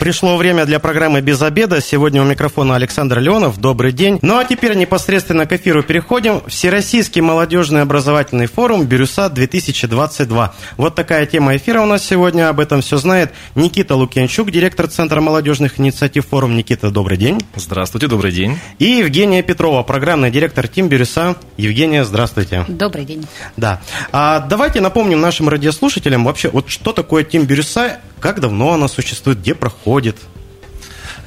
Пришло время для программы «Без обеда». Сегодня у микрофона Александр Леонов. Добрый день. Ну а теперь непосредственно к эфиру переходим. Всероссийский молодежный образовательный форум «Бирюса-2022». Вот такая тема эфира у нас сегодня. Об этом все знает Никита Лукьянчук, директор Центра молодежных инициатив форум. Никита, добрый день. Здравствуйте, добрый день. И Евгения Петрова, программный директор Тим Бирюса. Евгения, здравствуйте. Добрый день. Да. А давайте напомним нашим радиослушателям вообще, вот что такое Тим Бирюса, как давно она существует, где проходит проходит.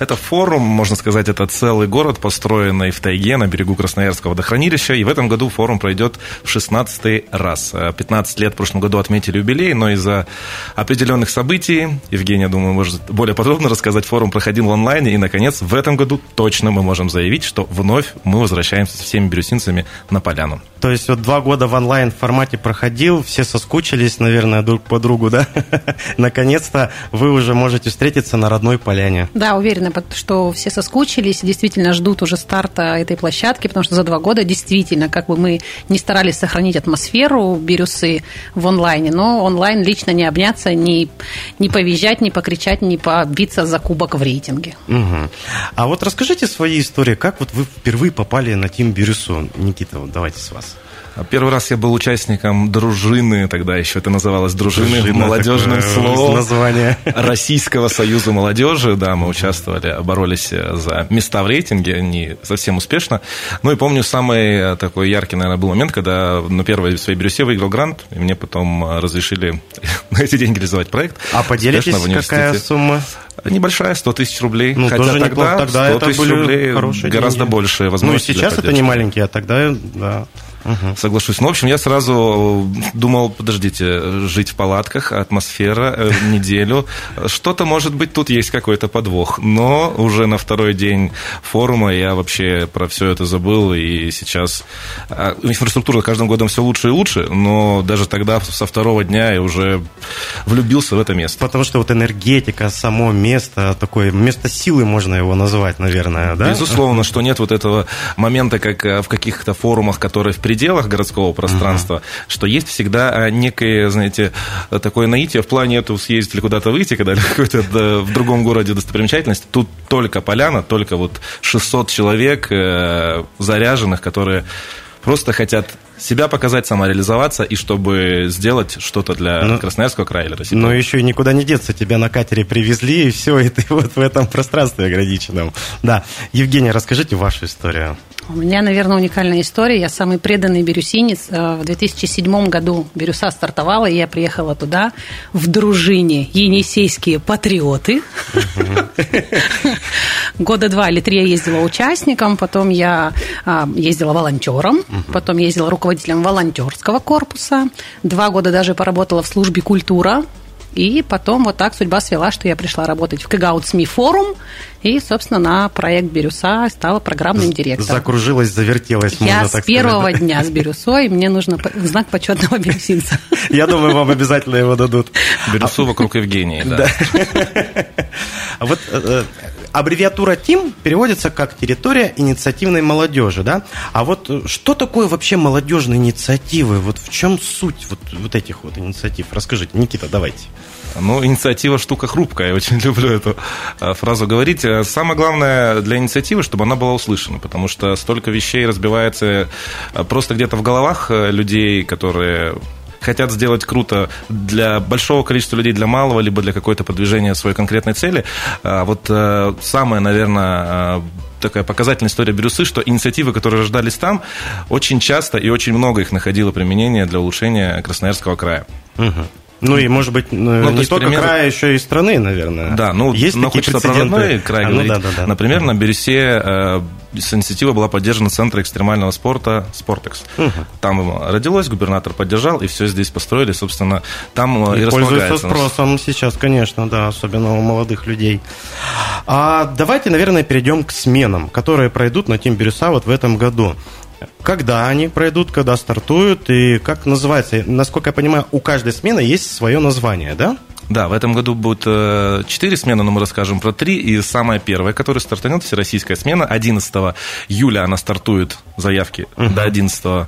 Это форум, можно сказать, это целый город, построенный в тайге на берегу Красноярского водохранилища. И в этом году форум пройдет в 16 раз. 15 лет в прошлом году отметили юбилей, но из-за определенных событий, Евгения, думаю, может более подробно рассказать, форум проходил в онлайне. И, наконец, в этом году точно мы можем заявить, что вновь мы возвращаемся со всеми бирюсинцами на поляну. То есть вот два года в онлайн формате проходил, все соскучились, наверное, друг по другу, да? Наконец-то вы уже можете встретиться на родной поляне. Да, уверена, что все соскучились, действительно ждут уже старта этой площадки, потому что за два года действительно, как бы мы не старались сохранить атмосферу бирюсы в онлайне, но онлайн лично не обняться, не, не повизжать, не покричать, не побиться за кубок в рейтинге. Угу. А вот расскажите свои истории, как вот вы впервые попали на Тим Бирюсу? Никита, вот давайте с вас. Первый раз я был участником дружины, тогда еще это называлось дружины Дружина, молодежным словом. Название. Российского союза молодежи. Да, мы участвовали, боролись за места в рейтинге, не совсем успешно. Ну и помню, самый такой яркий, наверное, был момент, когда на первой своей бирюсе выиграл грант, и мне потом разрешили на эти деньги реализовать проект. А поделитесь, какая сумма? Небольшая, 100 тысяч рублей. Ну, Хотя тоже тогда, тогда 100 тысяч рублей гораздо деньги. больше возможностей. Ну и сейчас это не маленькие, а тогда, да. Угу. Соглашусь. Ну, в общем, я сразу думал, подождите, жить в палатках, атмосфера, э, неделю. Что-то, может быть, тут есть какой-то подвох. Но уже на второй день форума я вообще про все это забыл. И сейчас а, инфраструктура каждым годом все лучше и лучше. Но даже тогда, со второго дня, я уже влюбился в это место. Потому что вот энергетика, само место, такое место силы можно его назвать, наверное, да? Безусловно, что нет вот этого момента, как э, в каких-то форумах, которые в пределах городского пространства, uh-huh. что есть всегда а, некое, знаете, такое наитие в плане этого съездить или куда-то выйти, когда какой-то в другом городе достопримечательность. Тут только поляна, только вот 600 человек э, заряженных, которые просто хотят себя показать, самореализоваться, и чтобы сделать что-то для ну, Красноярского края или России. Но еще и никуда не деться. Тебя на катере привезли, и все, и ты вот в этом пространстве ограниченном. Да. Евгения, расскажите вашу историю. У меня, наверное, уникальная история. Я самый преданный бирюсинец. Э, в 2007 году Бирюса стартовала, и я приехала туда в дружине «Енисейские патриоты». Года два или три я ездила участником, потом я а, ездила волонтером, потом ездила руководителем волонтерского корпуса. Два года даже поработала в службе культура и потом вот так судьба свела, что я пришла работать в Кэгаут СМИ форум и, собственно, на проект Бирюса стала программным директором. Закружилась, завертелась, Я можно с первого сказать, да? дня с Бирюсой, мне нужно знак почетного бирюсинца. Я думаю, вам обязательно его дадут. Бирюсу вокруг Евгении, да. А вот э, аббревиатура ТИМ переводится как территория инициативной молодежи, да? А вот э, что такое вообще молодежные инициативы? Вот в чем суть вот, вот этих вот инициатив? Расскажите, Никита, давайте. Ну, инициатива штука хрупкая, я очень люблю эту э, фразу говорить. Э, самое главное для инициативы, чтобы она была услышана, потому что столько вещей разбивается просто где-то в головах людей, которые хотят сделать круто для большого количества людей, для малого, либо для какой-то продвижения своей конкретной цели. А вот э, самое, наверное, э, такая показательная история Бирюсы, что инициативы, которые рождались там, очень часто и очень много их находило применение для улучшения Красноярского края. Угу. Ну и, может быть, ну, не только пример... края, еще и страны, наверное. Да, ну, есть но хочется про родной край а, ну, да, да, да. Например, на Бересе э, инициатива была поддержана Центра экстремального спорта «Спортекс». Угу. Там родилось, губернатор поддержал, и все здесь построили, собственно, там и, и пользуется спросом сейчас, конечно, да, особенно у молодых людей. А давайте, наверное, перейдем к сменам, которые пройдут на Тим Бирюса вот в этом году. Когда они пройдут, когда стартуют и как называется? Насколько я понимаю, у каждой смены есть свое название, да? Да, в этом году будет э, четыре смены, но мы расскажем про три. И самая первая, которая стартанет, всероссийская смена. 11 июля она стартует, заявки угу. до 11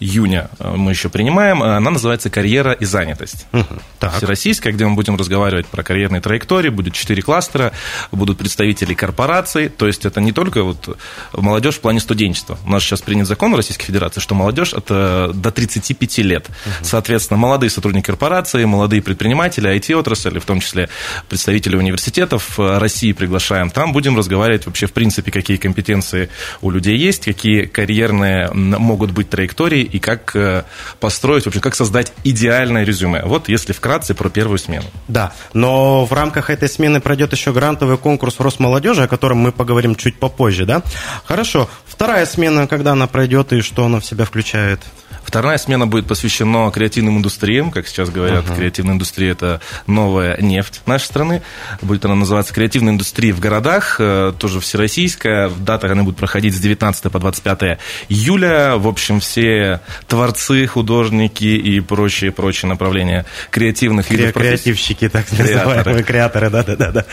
июня э, мы еще принимаем. Она называется «Карьера и занятость». Угу. Так. Всероссийская, где мы будем разговаривать про карьерные траектории. Будет четыре кластера, будут представители корпораций. То есть это не только вот молодежь в плане студенчества. У нас сейчас принят закон в Российской Федерации, что молодежь это до 35 лет. Угу. Соответственно, молодые сотрудники корпорации, молодые предприниматели, IT-отрасли, в том числе представители университетов э, России приглашаем. Там будем разговаривать вообще в принципе, какие компетенции у людей есть, какие карьерные могут быть траектории и как э, построить, вообще, как создать идеальное резюме. Вот если вкратце про первую смену. Да, но в рамках этой смены пройдет еще грантовый конкурс Росмолодежи, о котором мы поговорим чуть попозже, да? Хорошо. Вторая смена, когда она пройдет и что она в себя включает? Вторая смена будет посвящена креативным индустриям. Как сейчас говорят, uh-huh. креативная индустрия – это новая нефть нашей страны. Будет она называться «Креативная индустрия в городах», э, тоже всероссийская. Дата она будет проходить с 19 по 25 июля. В общем, все творцы, художники и прочие-прочие направления креативных Кре- Креативщики, так называемые, креаторы, да-да-да.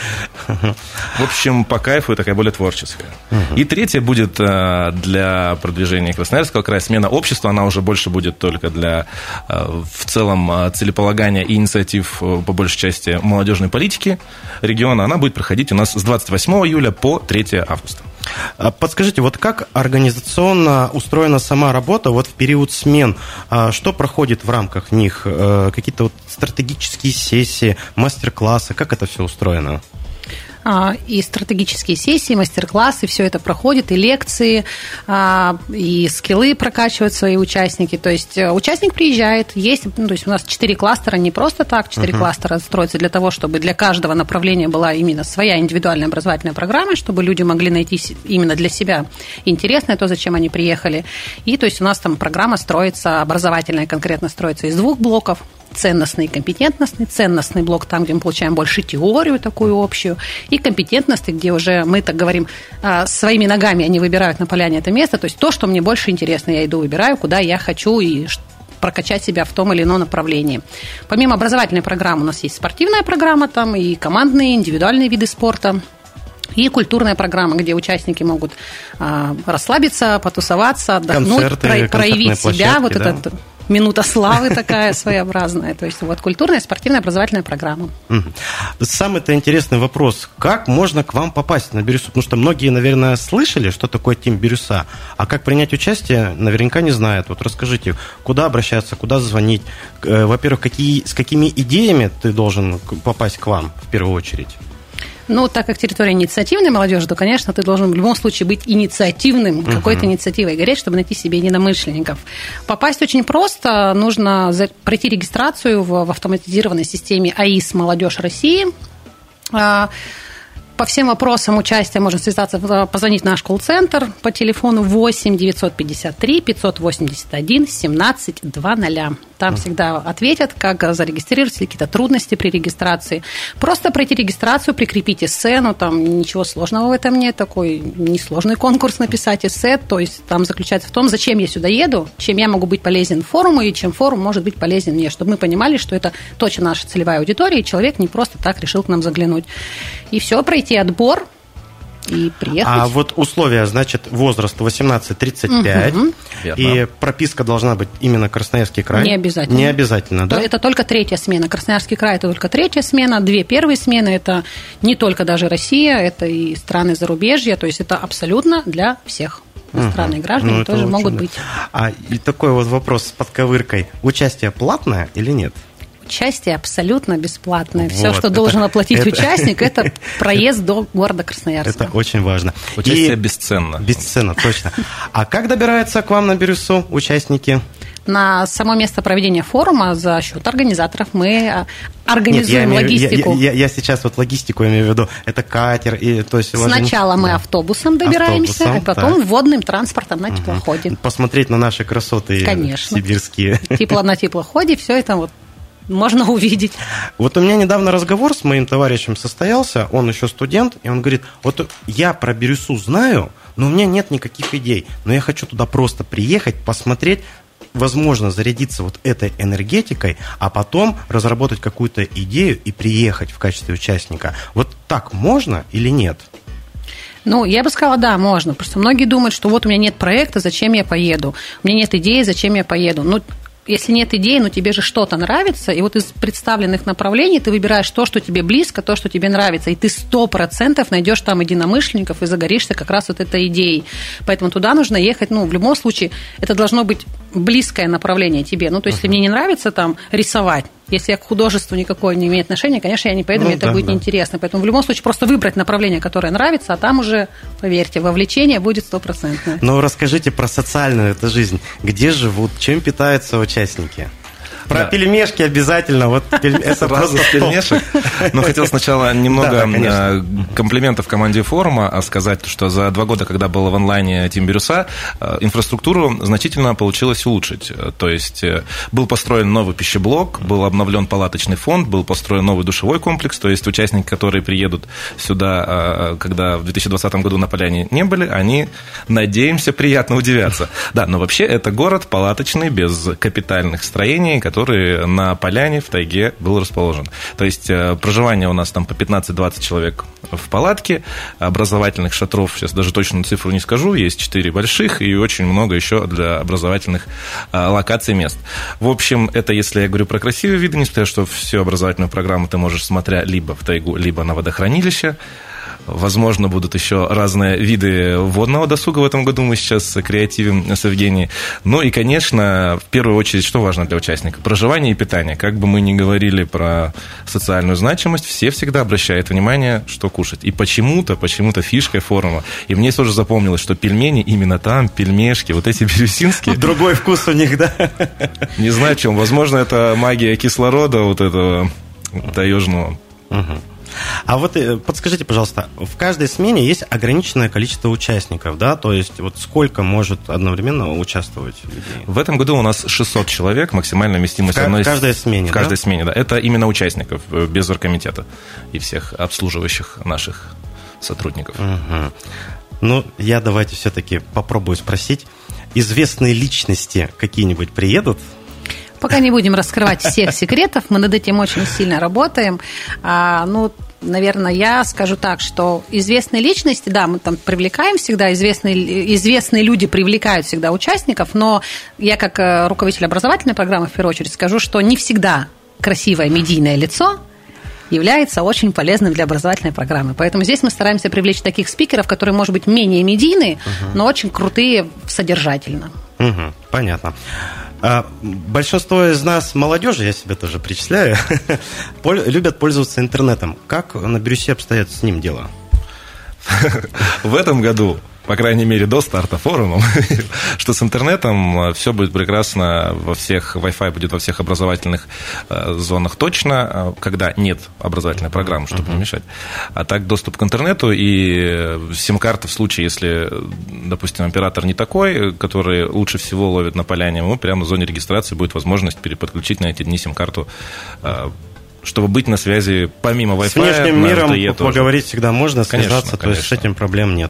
В общем, по кайфу и такая более творческая. Uh-huh. И третья будет э, для продвижения Красноярского края смена общества. Она уже больше больше будет только для э, в целом э, целеполагания и инициатив э, по большей части молодежной политики региона. Она будет проходить у нас с 28 июля по 3 августа. А подскажите, вот как организационно устроена сама работа вот в период смен? А что проходит в рамках них? Какие-то вот стратегические сессии, мастер-классы? Как это все устроено? А, и стратегические сессии, мастер-классы, все это проходит, и лекции, а, и скиллы прокачивают свои участники. То есть э, участник приезжает, есть, ну, то есть у нас четыре кластера, не просто так, четыре uh-huh. кластера строятся для того, чтобы для каждого направления была именно своя индивидуальная образовательная программа, чтобы люди могли найти именно для себя интересное то, зачем они приехали. И то есть у нас там программа строится, образовательная конкретно строится из двух блоков ценностный и компетентностный. Ценностный блок там, где мы получаем больше теорию такую общую, и компетентностный, где уже мы так говорим, а, своими ногами они выбирают на поляне это место, то есть то, что мне больше интересно, я иду, выбираю, куда я хочу и прокачать себя в том или ином направлении. Помимо образовательной программы у нас есть спортивная программа, там и командные, индивидуальные виды спорта, и культурная программа, где участники могут а, расслабиться, потусоваться, отдохнуть, Концерты, проявить себя. Вот да? этот минута славы такая своеобразная. То есть вот культурная, спортивная, образовательная программа. Самый-то интересный вопрос. Как можно к вам попасть на Бирюсу? Потому что многие, наверное, слышали, что такое Тим Бирюса, а как принять участие, наверняка не знают. Вот расскажите, куда обращаться, куда звонить? Э, во-первых, какие, с какими идеями ты должен попасть к вам в первую очередь? Ну, так как территория инициативной молодежи, то, конечно, ты должен в любом случае быть инициативным, угу. какой-то инициативой гореть, чтобы найти себе единомышленников. Попасть очень просто. Нужно пройти регистрацию в, в автоматизированной системе АИС «Молодежь России». А, по всем вопросам участия можно связаться, позвонить в наш колл-центр по телефону 8 953 581 17 00. Там всегда ответят, как зарегистрироваться, какие-то трудности при регистрации. Просто пройти регистрацию, прикрепить эссе, там ничего сложного в этом нет, такой несложный конкурс написать эссе, то есть там заключается в том, зачем я сюда еду, чем я могу быть полезен форуму и чем форум может быть полезен мне, чтобы мы понимали, что это точно наша целевая аудитория, и человек не просто так решил к нам заглянуть. И все, пройти отбор, и приехать. А вот условия, значит, возраст 18-35, угу. и прописка должна быть именно Красноярский край? Не обязательно. Не обязательно, да? Это только третья смена. Красноярский край – это только третья смена, две первые смены – это не только даже Россия, это и страны зарубежья, то есть это абсолютно для всех. Иностранные угу. граждане ну, тоже могут быть. А и такой вот вопрос с подковыркой. Участие платное или нет? Участие абсолютно бесплатное. Вот, Все, что это, должен оплатить это, участник, это проезд до города Красноярска. Это очень важно. Участие И бесценно. Бесценно, точно. А как добираются к вам на Бирюсу участники? на само место проведения форума за счет организаторов мы а, организуем Нет, я логистику. Я, я, я сейчас вот логистику имею в виду. Это катер. И, то есть Сначала мы да. автобусом добираемся, автобусом, а потом так. водным транспортом на теплоходе. Посмотреть на наши красоты Конечно. сибирские. Тепло на теплоходе, все это вот можно увидеть. Вот у меня недавно разговор с моим товарищем состоялся, он еще студент, и он говорит, вот я про Бирюсу знаю, но у меня нет никаких идей, но я хочу туда просто приехать, посмотреть, возможно зарядиться вот этой энергетикой, а потом разработать какую-то идею и приехать в качестве участника. Вот так можно или нет? Ну, я бы сказала, да, можно. Просто многие думают, что вот у меня нет проекта, зачем я поеду? У меня нет идеи, зачем я поеду? Ну, если нет идеи, но тебе же что-то нравится, и вот из представленных направлений ты выбираешь то, что тебе близко, то, что тебе нравится, и ты сто процентов найдешь там единомышленников и загоришься как раз вот этой идеей. Поэтому туда нужно ехать, ну, в любом случае, это должно быть близкое направление тебе. Ну, то есть, uh-huh. если мне не нравится там рисовать, если я к художеству никакое не имею отношения, конечно, я не поеду, ну, мне да, это будет да. неинтересно. Поэтому в любом случае просто выбрать направление, которое нравится, а там уже, поверьте, вовлечение будет стопроцентное. Ну, расскажите про социальную эту жизнь. Где живут, чем питаются участники? Про да. пельмешки обязательно. Вот это Сразу пельмешек. Но хотел сначала немного да, э, комплиментов команде форума а сказать, что за два года, когда было в онлайне Тим Бирюса, э, инфраструктуру значительно получилось улучшить. То есть э, был построен новый пищеблок, был обновлен палаточный фонд, был построен новый душевой комплекс, то есть участники, которые приедут сюда, когда в 2020 году на поляне не были, они, надеемся, приятно удивятся. Да, но вообще это город палаточный, без капитальных строений, который на поляне в тайге был расположен. То есть э, проживание у нас там по 15-20 человек в палатке, образовательных шатров, сейчас даже точную цифру не скажу, есть 4 больших и очень много еще для образовательных э, локаций мест. В общем, это если я говорю про красивые виды, несмотря что всю образовательную программу ты можешь, смотря либо в тайгу, либо на водохранилище, Возможно, будут еще разные виды водного досуга в этом году. Мы сейчас креативим с Евгенией. Ну и, конечно, в первую очередь, что важно для участника? Проживание и питание. Как бы мы ни говорили про социальную значимость, все всегда обращают внимание, что кушать. И почему-то, почему-то фишкой форума. И мне тоже запомнилось, что пельмени именно там, пельмешки, вот эти бирюсинские. Другой вкус у них, да? Не знаю, чем. Возможно, это магия кислорода вот этого таежного. Угу. А вот э, подскажите, пожалуйста, в каждой смене есть ограниченное количество участников, да? То есть вот сколько может одновременно участвовать людей? В этом году у нас 600 человек, максимальная вместимость в, одной... В каждой смене, В каждой да? смене, да. Это именно участников, э, без оргкомитета и всех обслуживающих наших сотрудников. Угу. Ну, я давайте все-таки попробую спросить. Известные личности какие-нибудь приедут Пока не будем раскрывать всех секретов, мы над этим очень сильно работаем. А, ну, наверное, я скажу так, что известные личности, да, мы там привлекаем всегда, известные, известные люди привлекают всегда участников, но я как э, руководитель образовательной программы в первую очередь скажу, что не всегда красивое медийное лицо является очень полезным для образовательной программы. Поэтому здесь мы стараемся привлечь таких спикеров, которые, может быть, менее медийные, угу. но очень крутые содержательно. Угу, понятно. А, большинство из нас, молодежи, я себя тоже причисляю, любят пользоваться интернетом. Как на Брюссе обстоят с ним дела? В этом году по крайней мере, до старта форума, что с интернетом э, все будет прекрасно во всех, Wi-Fi будет во всех образовательных э, зонах точно, э, когда нет образовательной программы, чтобы не мешать. А так доступ к интернету и сим-карта в случае, если, допустим, оператор не такой, который лучше всего ловит на поляне, ему прямо в зоне регистрации будет возможность переподключить на эти дни сим-карту чтобы быть на связи помимо Wi-Fi. С внешним миром поговорить всегда можно, связаться, конечно, то есть с этим проблем нет.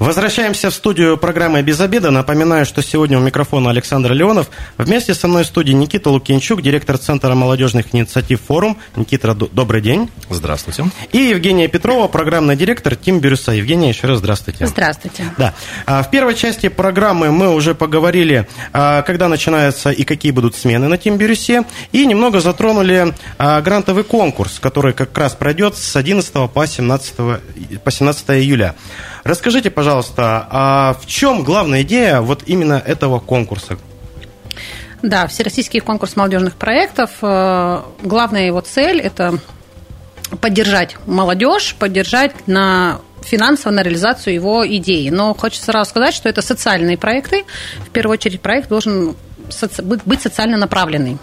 Возвращаемся в студию программы «Без обеда». Напоминаю, что сегодня у микрофона Александр Леонов. Вместе со мной в студии Никита Лукинчук, директор Центра молодежных инициатив «Форум». Никита, добрый день. Здравствуйте. И Евгения Петрова, программный директор Тим Бирюса. Евгения, еще раз здравствуйте. Здравствуйте. Да. А, в первой части программы мы уже поговорили, а, когда начинаются и какие будут смены на Тим Бирюсе, и немного затронули а, грантовый конкурс, который как раз пройдет с 11 по 17, по 17 июля. Расскажите, пожалуйста, а в чем главная идея вот именно этого конкурса? Да, Всероссийский конкурс молодежных проектов. Э, главная его цель – это поддержать молодежь, поддержать на финансово на реализацию его идеи. Но хочется сразу сказать, что это социальные проекты. В первую очередь проект должен быть социально направленный.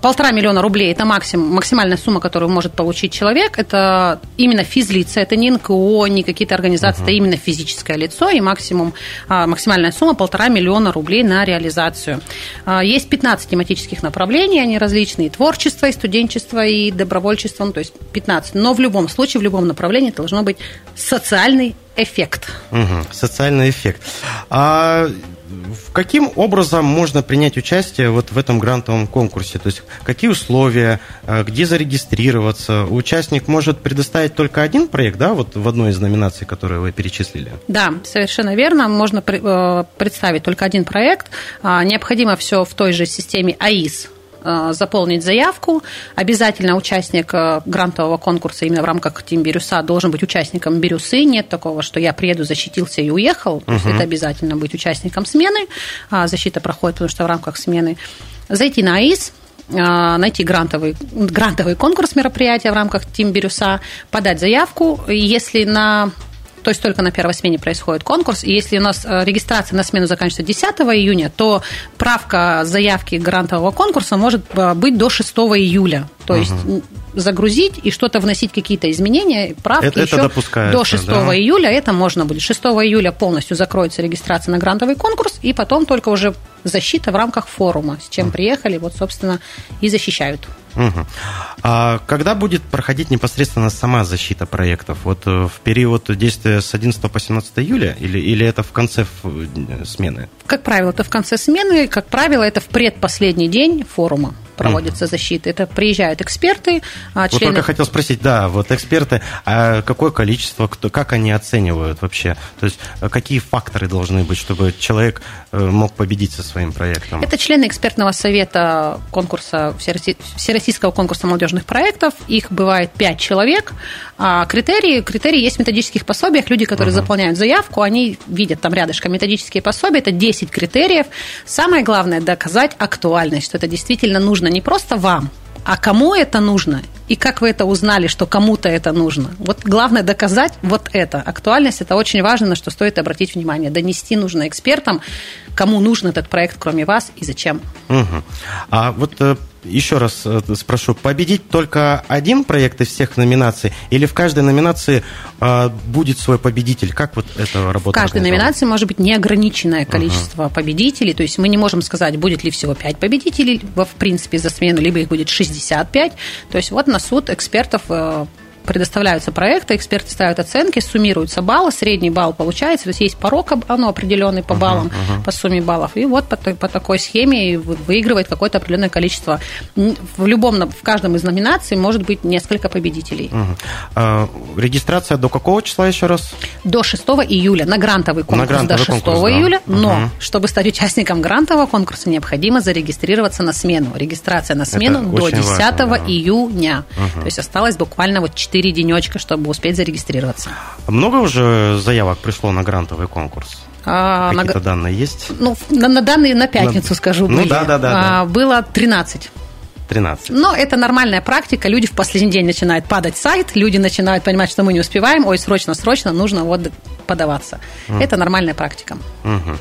Полтора миллиона рублей – это максимум, максимальная сумма, которую может получить человек. Это именно физлица, это не НКО, не какие-то организации, uh-huh. это именно физическое лицо, и максимум, а, максимальная сумма – полтора миллиона рублей на реализацию. А, есть 15 тематических направлений, они различные – творчество, и студенчество, и добровольчество, ну, то есть 15. Но в любом случае, в любом направлении должно быть социальный эффект. Угу, социальный эффект. А каким образом можно принять участие вот в этом грантовом конкурсе? То есть какие условия, а, где зарегистрироваться? Участник может предоставить только один проект, да, вот в одной из номинаций, которые вы перечислили? Да, совершенно верно. Можно э, представить только один проект. А, необходимо все в той же системе АИС Э, заполнить заявку. Обязательно участник э, грантового конкурса именно в рамках Тим Бирюса должен быть участником Бирюсы. Нет такого, что я приеду, защитился и уехал. То есть это обязательно быть участником смены. А защита проходит, потому что в рамках смены. Зайти на АИС, э, найти грантовый, грантовый конкурс мероприятия в рамках Тим Бирюса, подать заявку. Если на то есть только на первой смене происходит конкурс. И если у нас э, регистрация на смену заканчивается 10 июня, то правка заявки грантового конкурса может э, быть до 6 июля. То есть угу. Загрузить и что-то вносить, какие-то изменения, правки это, еще это до 6 да? июля это можно будет. 6 июля полностью закроется регистрация на грантовый конкурс, и потом только уже защита в рамках форума, с чем приехали, вот, собственно, и защищают. Угу. А когда будет проходить непосредственно сама защита проектов? Вот э, в период действия с 11 по 17 июля или, или это в конце э, смены? Как правило, это в конце смены, как правило, это в предпоследний день форума проводится mm. защита. Это приезжают эксперты, а, члены... Вот только хотел спросить, да, вот эксперты, а какое количество, кто, как они оценивают вообще? То есть э, какие факторы должны быть, чтобы человек э, мог победить со своим проектом? Это члены экспертного совета конкурса, Всероссийского конкурса молодежных проектов. Их бывает пять человек. А критерии, критерии есть в методических пособиях. Люди, которые uh-huh. заполняют заявку, они видят там рядышком методические пособия. Это 10 критериев. Самое главное – доказать актуальность, что это действительно нужно нужно не просто вам, а кому это нужно и как вы это узнали, что кому-то это нужно. Вот главное доказать вот это. Актуальность – это очень важно, на что стоит обратить внимание. Донести нужно экспертам, кому нужен этот проект, кроме вас, и зачем. Угу. А вот э, еще раз э, спрошу, победить только один проект из всех номинаций или в каждой номинации э, будет свой победитель? Как вот это работает? В каждой номинации может быть неограниченное количество uh победителей, то есть мы не можем сказать, будет ли всего 5 победителей в принципе за смену, либо их будет 65. То есть вот на суд экспертов э, предоставляются проекты, эксперты ставят оценки, суммируются баллы, средний балл получается, то есть есть порог, оно определенный по баллам, uh-huh, uh-huh. по сумме баллов, и вот по, по такой схеме выигрывает какое-то определенное количество. В любом, в каждом из номинаций может быть несколько победителей. Uh-huh. А, регистрация до какого числа еще раз? До 6 июля на грантовый конкурс на грантовый до 6 конкурс, да. июля, но uh-huh. чтобы стать участником грантового конкурса, необходимо зарегистрироваться на смену. Регистрация на смену Это до 10 важно, да. июня. Uh-huh. То есть осталось буквально вот 4 4 денечка, чтобы успеть зарегистрироваться. Много уже заявок пришло на грантовый конкурс? А, Какие-то на... данные есть? Ну, на, на данные на пятницу, на... скажу. Ну, были. да, да, да, а, да. Было 13. 13. Но это нормальная практика. Люди в последний день начинают падать сайт, люди начинают понимать, что мы не успеваем, ой, срочно, срочно, нужно вот подаваться. Mm. Это нормальная практика. Угу.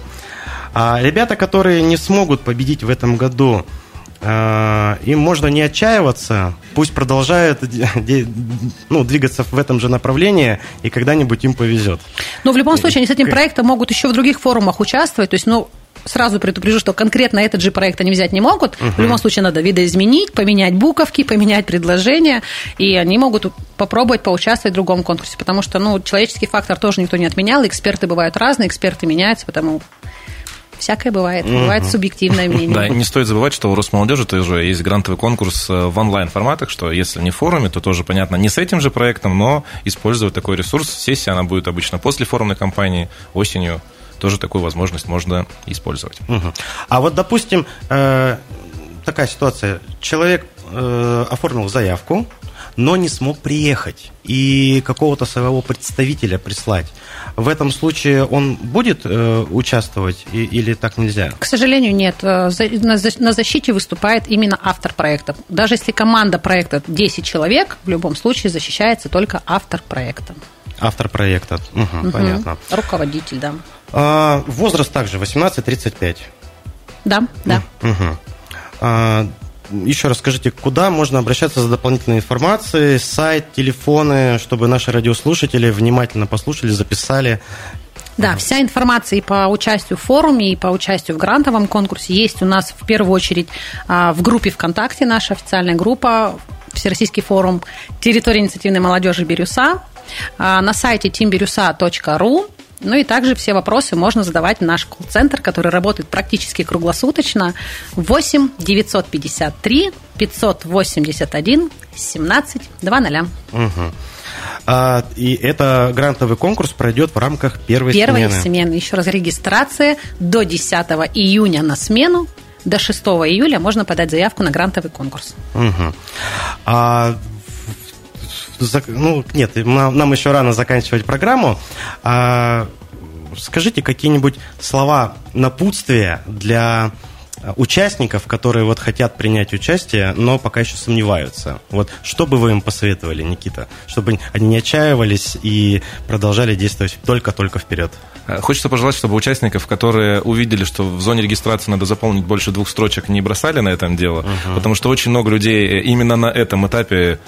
А ребята, которые не смогут победить в этом году, им можно не отчаиваться, пусть продолжают ну, двигаться в этом же направлении, и когда-нибудь им повезет. Но в любом случае они с этим проектом могут еще в других форумах участвовать, то есть, ну, сразу предупрежу, что конкретно этот же проект они взять не могут. Угу. В любом случае надо видоизменить, поменять буковки, поменять предложения, и они могут попробовать поучаствовать в другом конкурсе, потому что, ну, человеческий фактор тоже никто не отменял, эксперты бывают разные, эксперты меняются, потому Всякое бывает. Бывает субъективное мнение. Да, не стоит забывать, что у Росмолодежи тоже есть грантовый конкурс э, в онлайн-форматах, что если не в форуме, то тоже понятно, не с этим же проектом, но использовать такой ресурс. Сессия, она будет обычно после форумной кампании, осенью. Тоже такую возможность можно использовать. Угу. А вот, допустим, э, такая ситуация. Человек э, оформил заявку, но не смог приехать и какого-то своего представителя прислать. В этом случае он будет э, участвовать и, или так нельзя? К сожалению, нет. Э, на защите выступает именно автор проекта. Даже если команда проекта 10 человек, в любом случае защищается только автор проекта. Автор проекта, угу, угу. понятно. Руководитель, да. А, возраст также 18-35. Да, да. Угу. А, еще раз скажите, куда можно обращаться за дополнительной информацией, сайт, телефоны, чтобы наши радиослушатели внимательно послушали, записали? Да, вся информация и по участию в форуме, и по участию в грантовом конкурсе есть у нас в первую очередь а, в группе ВКонтакте, наша официальная группа, Всероссийский форум территории инициативной молодежи Бирюса, а, на сайте teambirюса.ру, ну и также все вопросы можно задавать в наш колл-центр, который работает практически круглосуточно. 8 953 581 17 00. Угу. А, и это грантовый конкурс пройдет в рамках первой, первой смены. смены. Еще раз, регистрация до 10 июня на смену. До 6 июля можно подать заявку на грантовый конкурс. Угу. А ну, нет, нам еще рано заканчивать программу. А, скажите какие-нибудь слова напутствия для участников, которые вот хотят принять участие, но пока еще сомневаются. Вот что бы вы им посоветовали, Никита, чтобы они не отчаивались и продолжали действовать только-только вперед? Э, хочется пожелать, чтобы участников, которые увидели, что в зоне регистрации надо заполнить больше двух строчек, не бросали на этом дело, uh-huh. потому что очень много людей именно на этом этапе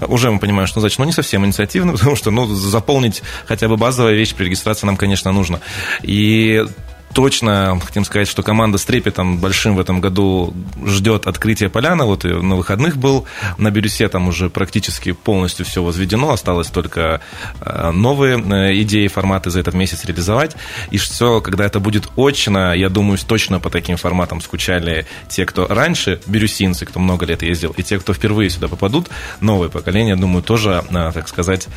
уже мы понимаем, что значит, ну, не совсем инициативно, потому что, ну, заполнить хотя бы базовая вещь при регистрации нам, конечно, нужно. И точно хотим сказать, что команда с трепетом большим в этом году ждет открытия поляны. Вот и на выходных был на Бирюсе, там уже практически полностью все возведено, осталось только э, новые э, идеи, форматы за этот месяц реализовать. И все, когда это будет очно, я думаю, точно по таким форматам скучали те, кто раньше, бирюсинцы, кто много лет ездил, и те, кто впервые сюда попадут, новое поколение, думаю, тоже, э, так сказать,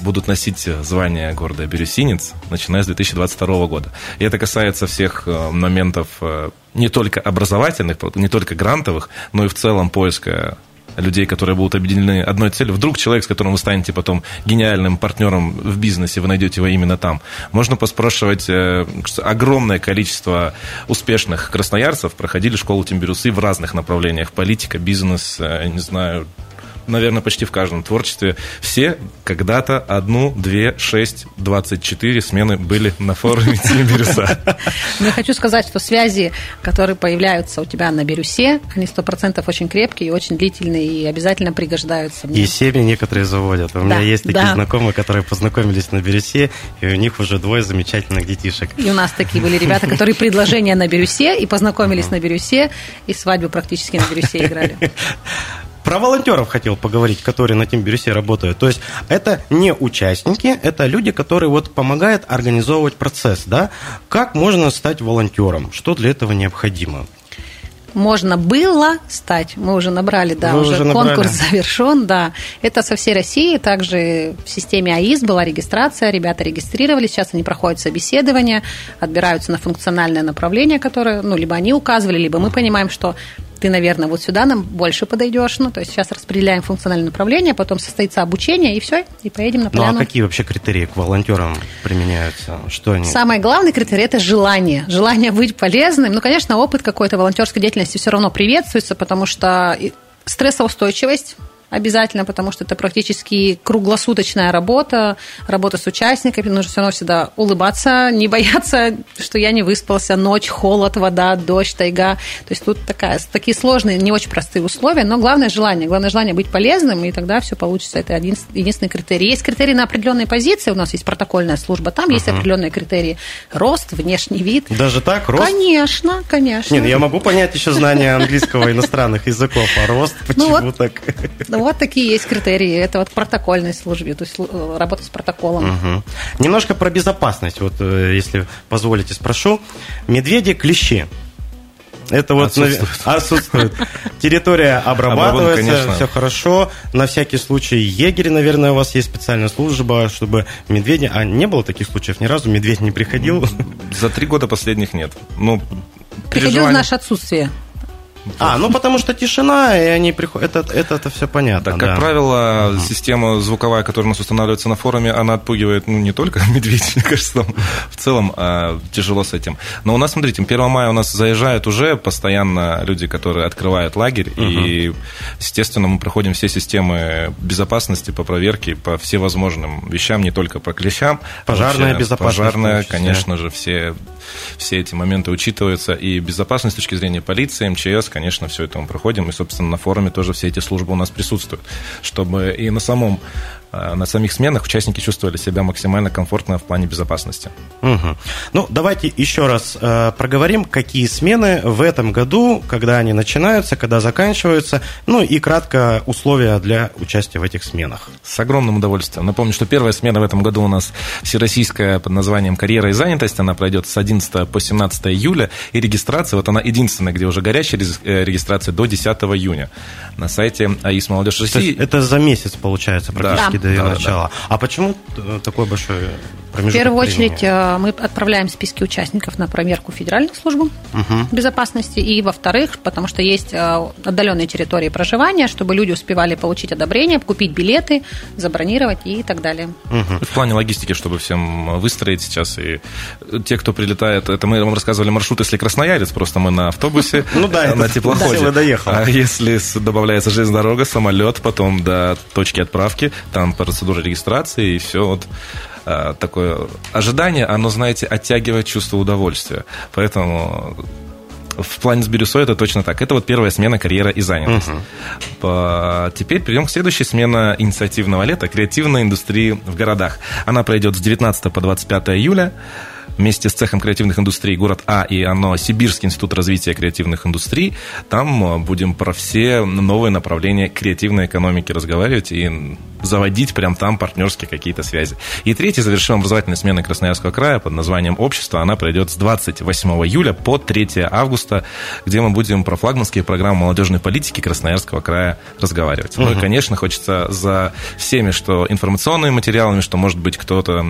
будут носить звание города Бирюсинец, начиная с 2022 года. И это касается всех э, моментов э, не только образовательных, не только грантовых, но и в целом поиска людей, которые будут объединены одной целью. Вдруг человек, с которым вы станете потом гениальным партнером в бизнесе, вы найдете его именно там. Можно поспрашивать, э, огромное количество успешных красноярцев проходили школу Тимбирюсы в разных направлениях. Политика, бизнес, не знаю, наверное, почти в каждом творчестве, все когда-то одну, две, шесть, двадцать четыре смены были на форуме Тим Бирюса. Ну, я хочу сказать, что связи, которые появляются у тебя на Бирюсе, они сто процентов очень крепкие и очень длительные, и обязательно пригождаются. И семьи некоторые заводят. У меня есть такие знакомые, которые познакомились на Бирюсе, и у них уже двое замечательных детишек. И у нас такие были ребята, которые предложения на Бирюсе, и познакомились на Бирюсе, и свадьбу практически на Бирюсе играли. Про волонтеров хотел поговорить, которые на Тимбирюсе работают. То есть это не участники, это люди, которые вот помогают организовывать процесс, да? Как можно стать волонтером? Что для этого необходимо? можно было стать. Мы уже набрали, да, Вы уже, уже набрали. конкурс завершен, да. Это со всей России, также в системе АИС была регистрация, ребята регистрировались, сейчас они проходят собеседование, отбираются на функциональное направление, которое, ну, либо они указывали, либо мы понимаем, что ты, наверное, вот сюда нам больше подойдешь. Ну, то есть сейчас распределяем функциональное направление, потом состоится обучение, и все, и поедем на поляну. Ну, а какие вообще критерии к волонтерам применяются? Что они? Самый главный критерий – это желание. Желание быть полезным. Ну, конечно, опыт какой-то волонтерской деятельности все равно приветствуется, потому что стрессоустойчивость обязательно, потому что это практически круглосуточная работа, работа с участниками, нужно все равно всегда улыбаться, не бояться, что я не выспался, ночь, холод, вода, дождь, тайга. То есть тут такая, такие сложные, не очень простые условия, но главное желание, главное желание быть полезным, и тогда все получится. Это один, единственный критерий. Есть критерии на определенные позиции, у нас есть протокольная служба, там uh-huh. есть определенные критерии. Рост, внешний вид. Даже так, рост? Конечно, конечно. Нет, я могу понять еще знания английского иностранных языков, а рост почему ну вот, так? Ну вот такие есть критерии. Это вот протокольной службе, то есть э, работа с протоколом. Угу. Немножко про безопасность, вот э, если позволите, спрошу. Медведи, клещи. Это вот отсутствует. отсутствует. Территория обрабатывается, все хорошо. На всякий случай егерь, наверное, у вас есть специальная служба, чтобы медведи... А не было таких случаев ни разу? Медведь не приходил? За три года последних нет. Ну, Приходил в наше отсутствие. А, ну потому что тишина, и они приходят. Это, это, это все понятно. Так, как да. правило, угу. система звуковая, которая у нас устанавливается на форуме, она отпугивает ну, не только медведей, мне кажется, там, в целом а, тяжело с этим. Но у нас, смотрите, 1 мая у нас заезжают уже постоянно люди, которые открывают лагерь, угу. и, естественно, мы проходим все системы безопасности по проверке, по всевозможным вещам, не только по клещам. Пожарная безопасность. Пожарная, конечно же, все, все эти моменты учитываются, и безопасность с точки зрения полиции, МЧС, конечно, все это мы проходим, и, собственно, на форуме тоже все эти службы у нас присутствуют, чтобы и на самом на самих сменах участники чувствовали себя максимально комфортно в плане безопасности. Угу. Ну, давайте еще раз э, проговорим, какие смены в этом году, когда они начинаются, когда заканчиваются, ну и кратко условия для участия в этих сменах. С огромным удовольствием. Напомню, что первая смена в этом году у нас всероссийская под названием «Карьера и занятость». Она пройдет с 11 по 17 июля, и регистрация, вот она единственная, где уже горячая э, регистрация до 10 июня на сайте АИС «Молодежь России». Это за месяц, получается, практически до ее да, начала. Да. А почему такой большой промежуток В первую очередь э, мы отправляем списки участников на проверку федеральных служб угу. безопасности. И, во-вторых, потому что есть э, отдаленные территории проживания, чтобы люди успевали получить одобрение, купить билеты, забронировать и так далее. Угу. В плане логистики, чтобы всем выстроить сейчас. И те, кто прилетает, это мы вам рассказывали маршрут, если Красноярец, просто мы на автобусе, ну, да, на теплоходе. доехал. А если добавляется железная дорога, самолет, потом до точки отправки, там процедура регистрации, и все вот Э, такое ожидание, оно, знаете, оттягивает чувство удовольствия. Поэтому в плане с Бирюсой это точно так. Это вот первая смена карьера и занятость. Uh-huh. Теперь перейдем к следующей смена инициативного лета креативной индустрии в городах. Она пройдет с 19 по 25 июля вместе с цехом креативных индустрий город А и оно Сибирский институт развития креативных индустрий. Там э, будем про все новые направления креативной экономики разговаривать и заводить прям там партнерские какие-то связи. И третья завершим образовательной смены Красноярского края под названием «Общество». Она пройдет с 28 июля по 3 августа, где мы будем про флагманские программы молодежной политики Красноярского края разговаривать. Угу. Ну и, конечно, хочется за всеми, что информационными материалами, что, может быть, кто-то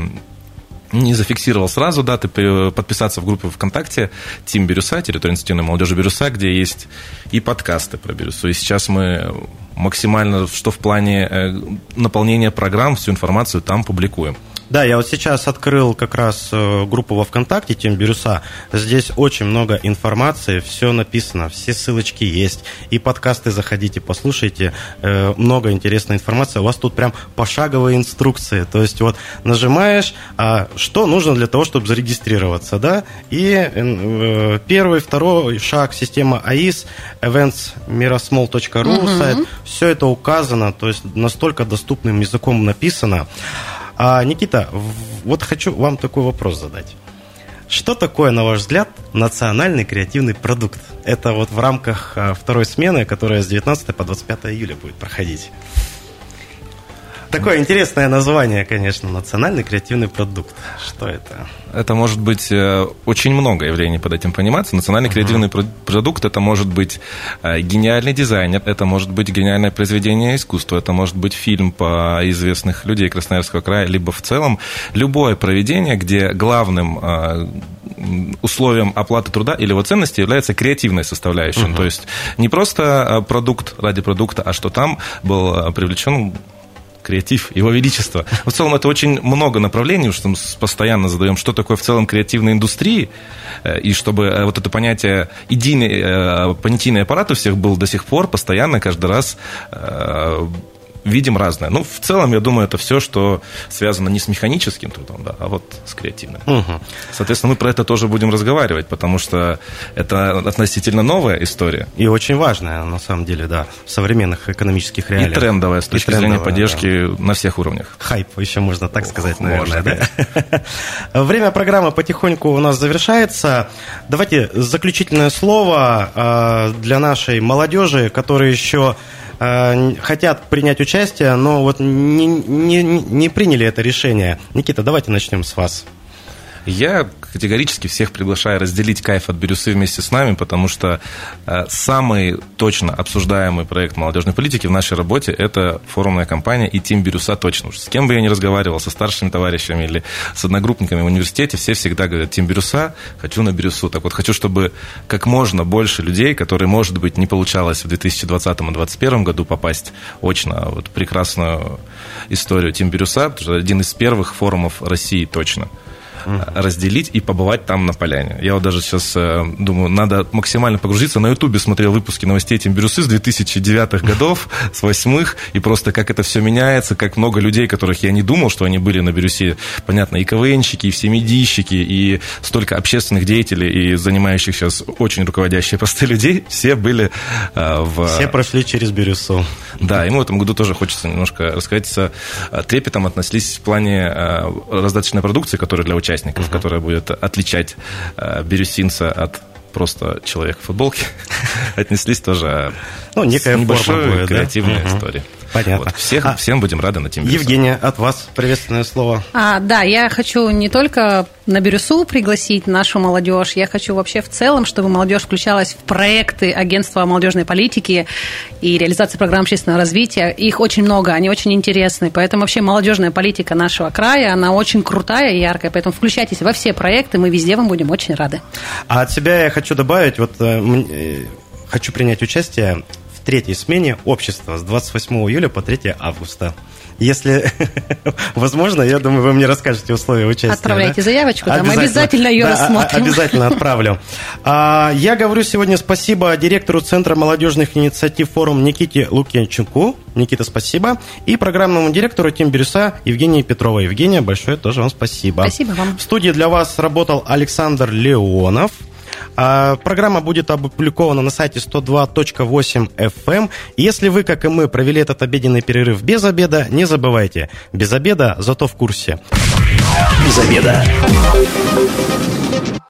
не зафиксировал сразу даты, подписаться в группу ВКонтакте Тим Бирюса, территория института молодежи Бирюса, где есть и подкасты про Бирюсу. И сейчас мы максимально, что в плане э, наполнения программ, всю информацию там публикуем. Да, я вот сейчас открыл как раз э, группу во ВКонтакте Тим Бирюса. Здесь очень много информации, все написано, все ссылочки есть. И подкасты заходите, послушайте. Э, много интересной информации. У вас тут прям пошаговые инструкции. То есть вот нажимаешь, а что нужно для того, чтобы зарегистрироваться, да? И э, первый, второй шаг система АИС, eventsmirasmall.ru, угу. сайт. Все это указано, то есть настолько доступным языком написано. А, Никита, вот хочу вам такой вопрос задать. Что такое, на ваш взгляд, национальный креативный продукт? Это вот в рамках а, второй смены, которая с 19 по 25 июля будет проходить. Такое интересное название, конечно, национальный креативный продукт. Что это? Это может быть э, очень много явлений под этим пониматься. Национальный uh-huh. креативный продукт это может быть э, гениальный дизайнер, это может быть гениальное произведение искусства, это может быть фильм по известных людей Красноярского края, либо в целом любое проведение, где главным э, условием оплаты труда или его ценности является креативная составляющая. Uh-huh. То есть не просто продукт ради продукта, а что там был привлечен креатив, его величество. В целом это очень много направлений, что мы постоянно задаем, что такое в целом креативная индустрия, э, и чтобы э, вот это понятие, единый э, понятийный аппарат у всех был до сих пор, постоянно, каждый раз видим разное. Ну, в целом, я думаю, это все, что связано не с механическим трудом, да, а вот с креативным. Угу. Соответственно, мы про это тоже будем разговаривать, потому что это относительно новая история. И очень важная, на самом деле, да, в современных экономических реалиях. И трендовая, с точки зрения поддержки да. на всех уровнях. Хайп, еще можно так сказать, наверное. Да? Время программы потихоньку у нас завершается. Давайте заключительное слово а, для нашей молодежи, которая еще хотят принять участие, но вот не, не, не приняли это решение. Никита, давайте начнем с вас. Я категорически всех приглашаю разделить кайф от Бирюсы вместе с нами, потому что э, самый точно обсуждаемый проект молодежной политики в нашей работе – это форумная компания и Тим Бирюса точно. С кем бы я ни разговаривал, со старшими товарищами или с одногруппниками в университете, все всегда говорят, Тим Бирюса, хочу на Бирюсу. Так вот, хочу, чтобы как можно больше людей, которые, может быть, не получалось в 2020 и 2021 году попасть очно, вот прекрасную историю Тим Бирюса, один из первых форумов России точно – угу. разделить и побывать там на поляне. Я вот даже сейчас э, думаю, надо максимально погрузиться. На Ютубе смотрел выпуски новостей Тимбирюсы с 2009-х годов, с восьмых, и просто как это все меняется, как много людей, которых я не думал, что они были на Бирюсе, понятно, и КВНщики, и всемидийщики, и столько общественных деятелей, и занимающих сейчас очень руководящие посты людей, все были э, в... Все прошли через Бирюсу. Да, и мы в этом году тоже хочется немножко рассказать, с трепетом относлись в плане раздаточной продукции, которая для участников, uh-huh. которая будет отличать бирюсинца от просто человек в футболке, отнеслись тоже ну, некая с небольшой будет, креативной да? историей. Понятно. Вот. Всех, а, всем будем рады на Team Евгения, от вас приветственное слово. А, да, я хочу не только на Бирюсу пригласить нашу молодежь, я хочу вообще в целом, чтобы молодежь включалась в проекты агентства молодежной политики и реализации программ общественного развития. Их очень много, они очень интересны, поэтому вообще молодежная политика нашего края, она очень крутая и яркая, поэтому включайтесь во все проекты, мы везде вам будем очень рады. А от себя я хочу добавить, вот э, э хочу принять участие в третьей смене общества с 28 июля по 3 августа. Если возможно, я думаю, вы мне расскажете условия участия. Отправляйте да? заявочку, да, мы обязательно ее да, рассмотрим. Обязательно отправлю. А, я говорю сегодня спасибо директору Центра молодежных инициатив форум Никите Лукьянчуку. Никита, спасибо. И программному директору Тим Бирюса Евгении Петровой. Евгения, большое тоже вам спасибо. Спасибо вам. В студии для вас работал Александр Леонов. А, программа будет опубликована на сайте 102.8 FM. Эм. Если вы, как и мы, провели этот обеденный перерыв без обеда, не забывайте. Без обеда, зато в курсе. Без обеда.